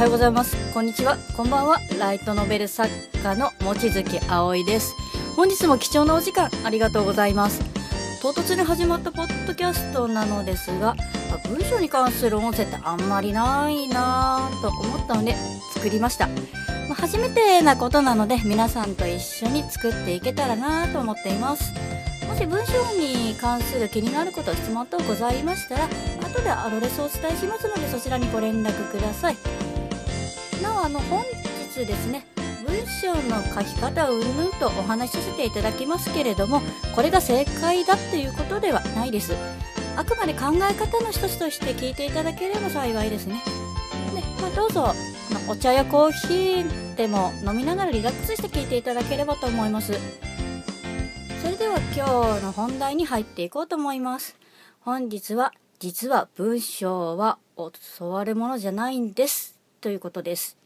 はようございます。こんにちは。こんばんは。ライトノベル作家の望月葵です。本日も貴重なお時間ありがとうございます。唐突に始まったポッドキャストなのですが文章に関する音声ってあんまりないなぁと思ったので作りました。ま初めてなことなので皆さんと一緒に作っていけたらなと思っています。もし文章に関する気になること質問等ございましたら後でアドレスをお伝えしますのでそちらにご連絡ください。なおあの本日ですね文章の書き方をうんぬんとお話しさせていただきますけれどもこれが正解だっていうことではないです。あくまで考え方の一つとして聞いていただければ幸いですね。で、まあ、どうぞお茶やコーヒーでも飲みながらリラックスして聞いていただければと思います。それでは今日の本題に入っていこうと思います。本日は実は文章は教わるものじゃないんです。ということです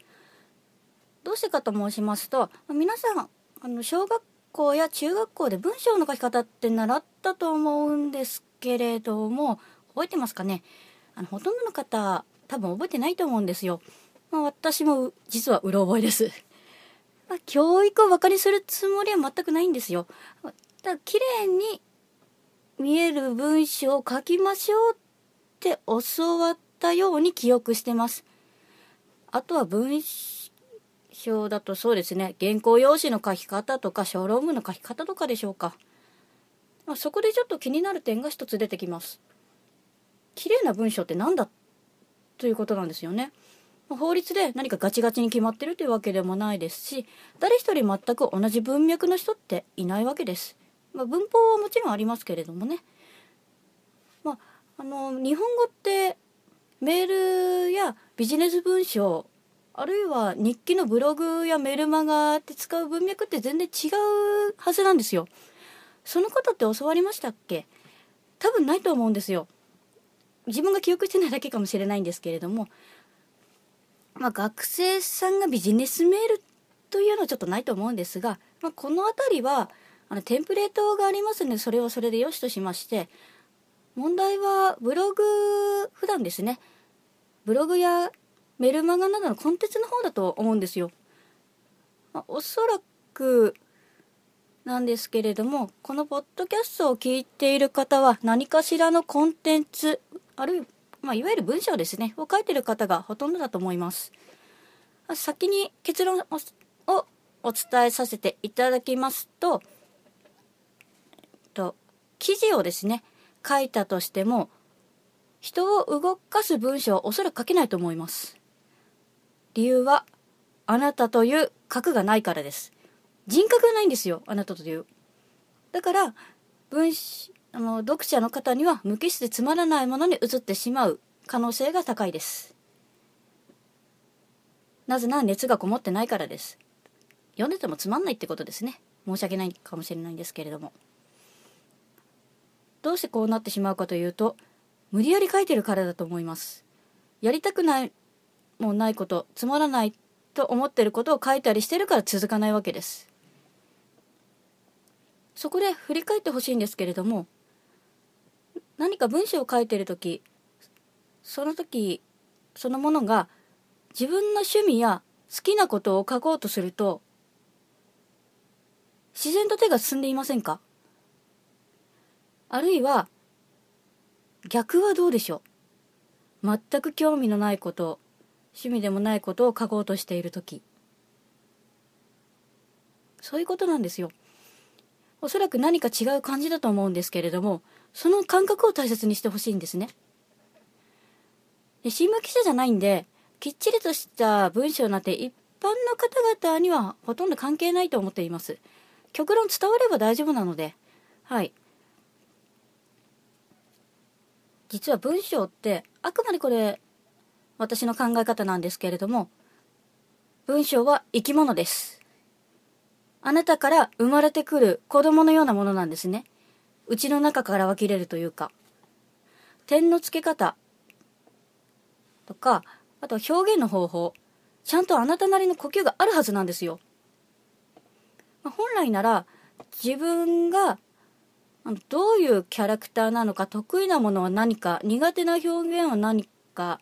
どうしてかと申しますと皆さんあの小学校や中学校で文章の書き方って習ったと思うんですけれども覚えてますかね？あのほとんどの方多分覚えてないと思うんですよまあ、私も実はうろ覚えです。まあ、教育を馬鹿にするつもりは全くないんですよ。だ綺麗に見える文章を書きましょうって教わったように記憶してます。あとは文章だとそうですね、原稿用紙の書き方とか小論文の書き方とかでしょうか。まあ、そこでちょっと気になる点が一つ出てきます。綺麗な文章って何だということなんですよね。法律で何かガチガチに決まってるというわけでもないですし誰一人全く同じ文脈の人っていないわけです。まあ、文法はもちろんありますけれどもね。まあ、あの日本語ってメールやビジネス文章あるいは日記のブログやメルマガって使う文脈って全然違うはずなんですよ。そのことって教わりましたっけ？多分ないと思うんですよ。自分が記憶してないだけかもしれないんですけれどもまあ、学生さんがビジネスメールというのはちょっとないと思うんですが、まあ、この辺りはあのテンプレートがありますのでそれはそれでよしとしまして問題はブログ普段ですねブログやメルマガなどのコンテンツの方だと思うんですよ。まあ、おそらくなんですけれどもこのポッドキャストを聞いている方は何かしらのコンテンツあるいはまあ、いわゆる文章ですね、を書いている方がほとんどだと思います。先に結論をお伝えさせていただきますと、と記事をですね、書いたとしても、人を動かす文章はおそらく書けないと思います。理由は、あなたという核がないからです。人格がないんですよ、あなたという。だから、文あの読者の方には無機質でつまらないものに移ってしまう可能性が高いですなぜなら熱がこもってないからです読んでてもつまんないってことですね申し訳ないかもしれないんですけれどもどうしてこうなってしまうかというと無理やり書いてるからだと思います。やりたくないもないことつまらないと思ってることを書いたりしてるから続かないわけです。そこで振り返ってほしいんですけれども何か文章を書いてる時その時そのものが自分の趣味や好きなことを書こうとすると自然と手が進んでいませんか？あるいは逆はどうでしょう？全く興味のないこと趣味でもないことを書こうとしている時そういうことなんですよおそらく何か違う感じだと思うんですけれどもその感覚を大切にしてほしいんですね。で新聞記者じゃないんで、きっちりとした文章なんて一般の方々にはほとんど関係ないと思っています。極論伝われば大丈夫なので、はい。実は文章ってあくまでこれ私の考え方なんですけれども文章は生き物ですあなたから生まれてくる子供のようなものなんですねうちの中から湧き出るというか、点の付け方とか、あとは表現の方法、ちゃんとあなたなりの呼吸があるはずなんですよ。まあ、本来なら、自分がどういうキャラクターなのか、得意なものは何か、苦手な表現は何か、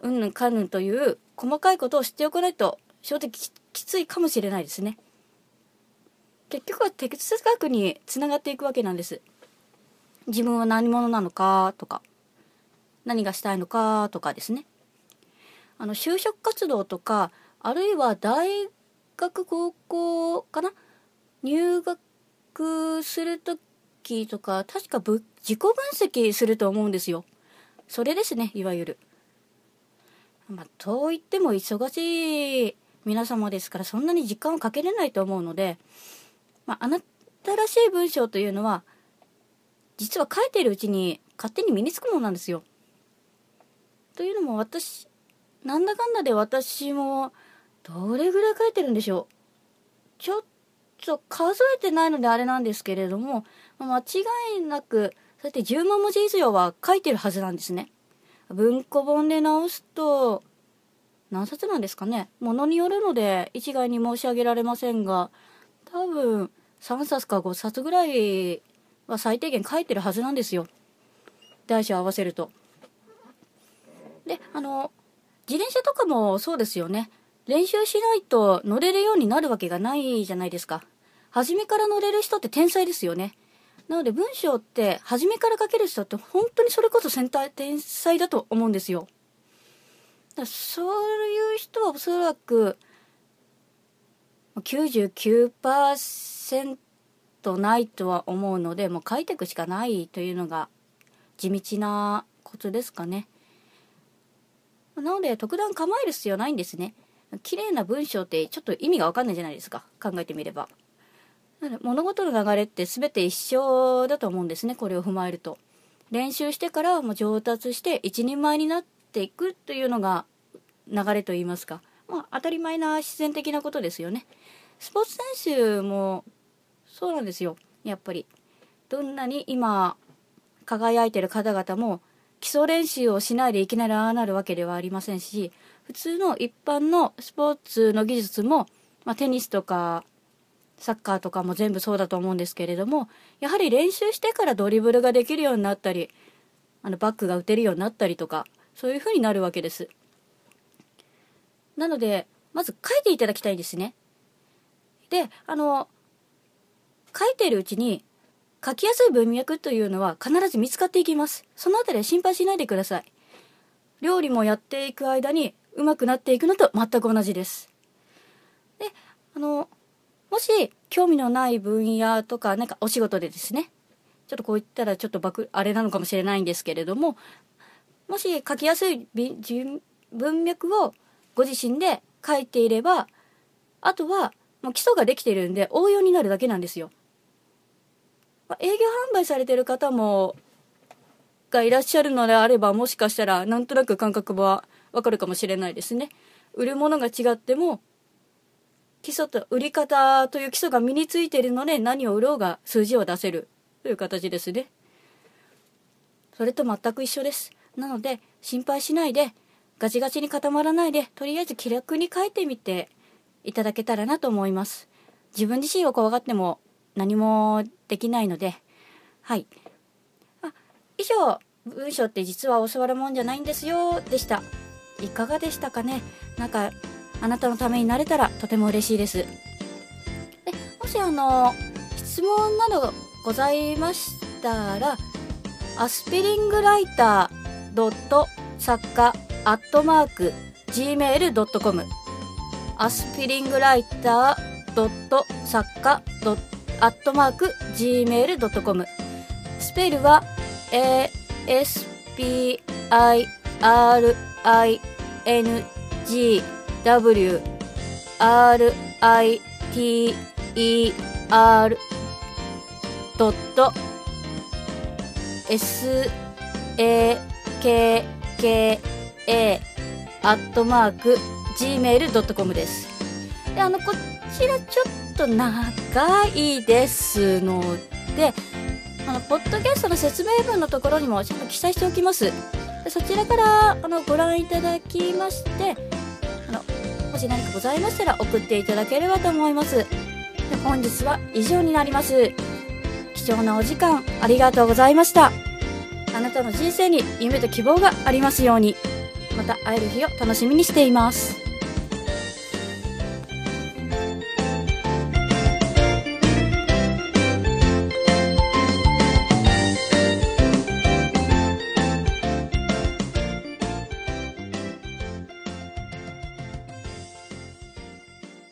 うんぬんかぬんという細かいことを知っておかないと正直きついかもしれないですね。結局は哲学につながっていくわけなんです。自分は何者なのかとか何がしたいのかとかですね。あの就職活動とかあるいは大学高校かな入学する時とか確か自己分析すると思うんですよ。それですねいわゆる。まあといっても忙しい皆様ですからそんなに時間をかけれないと思うので、まあ、あなたらしい文章というのは実は書いているうちに勝手に身につくものなんですよ。というのも私なんだかんだで私もどれぐらい書いてるんでしょう。ちょっと数えてないのであれなんですけれども間違いなくそうやって10万文字以上は書いてるはずなんですね。文庫本で直すと何冊なんですかね。ものによるので一概に申し上げられませんが多分3冊か5冊ぐらいは最低限書いてるはずなんですよ。大小合わせると。であの自転車とかもそうですよね。練習しないと乗れるようになるわけがないじゃないですか。初めから乗れる人って天才ですよね。なので文章って初めから書ける人って本当にそれこそ天才だと思うんですよだそういう人はおそらく99%ないとは思うのでもう書いていくしかないというのが地道なコツですかね。なので特段構える必要ないんですね。綺麗な文章ってちょっと意味がわかんないじゃないですか考えてみれば。物事の流れって全て一緒だと思うんですねこれを踏まえると。練習してからも上達して一人前になっていくというのが流れと言いますか、まあ、当たり前な自然的なことですよね。スポーツ選手もそうなんですよやっぱり。どんなに今輝いてる方々も基礎練習をしないでいきなりああなるわけではありませんし普通の一般のスポーツの技術も、まあ、テニスとかサッカーとかも全部そうだと思うんですけれどもやはり練習してからドリブルができるようになったりあのバックが打てるようになったりとかそういう風になるわけです。なのでまず書いていただきたいですね。であの書いているうちに書きやすい文脈というのは必ず見つかっていきます。そのあたりは心配しないでください。料理もやっていく間に上手くなっていくのと全く同じです。で、あの、もし興味のない分野とか、なんかお仕事でですね、ちょっとこう言ったらちょっとくあれなのかもしれないんですけれども、もし書きやすい文脈をご自身で書いていれば、あとはもう基礎ができているんで応用になるだけなんですよ。ま営業販売されてる方もがいらっしゃるのであればもしかしたらなんとなく感覚はわかるかもしれないですね売るものが違っても基礎と売り方という基礎が身についているので何を売ろうが数字を出せるという形ですね。それと全く一緒です。なので心配しないでガチガチに固まらないでとりあえず気楽に書いてみていただけたらなと思います。自分自身を怖がっても何もできないので、はい。あ、以上、文章って実は教わるもんじゃないんですよ、でした。いかがでしたかね？なんか、あなたのためになれたらとても嬉しいです。で、もしあの、質問などございましたら、アスピリングライタードット作家アットマーク gmail.com アスピリングライタードット作家ドットアットマーク gmail.com スペルは W R I T E R ドット S A K K A アットマーク gmail.com です。で、あの、こちらちょっと長いですので、あの、ポッドキャストの説明文のところにもちゃんと記載しておきます。でそちらから、あの、ご覧いただきまして、もし何かございましたら送っていただければと思います。で本日は以上になります。貴重なお時間ありがとうございました。あなたの人生に夢と希望がありますように。また会える日を楽しみにしています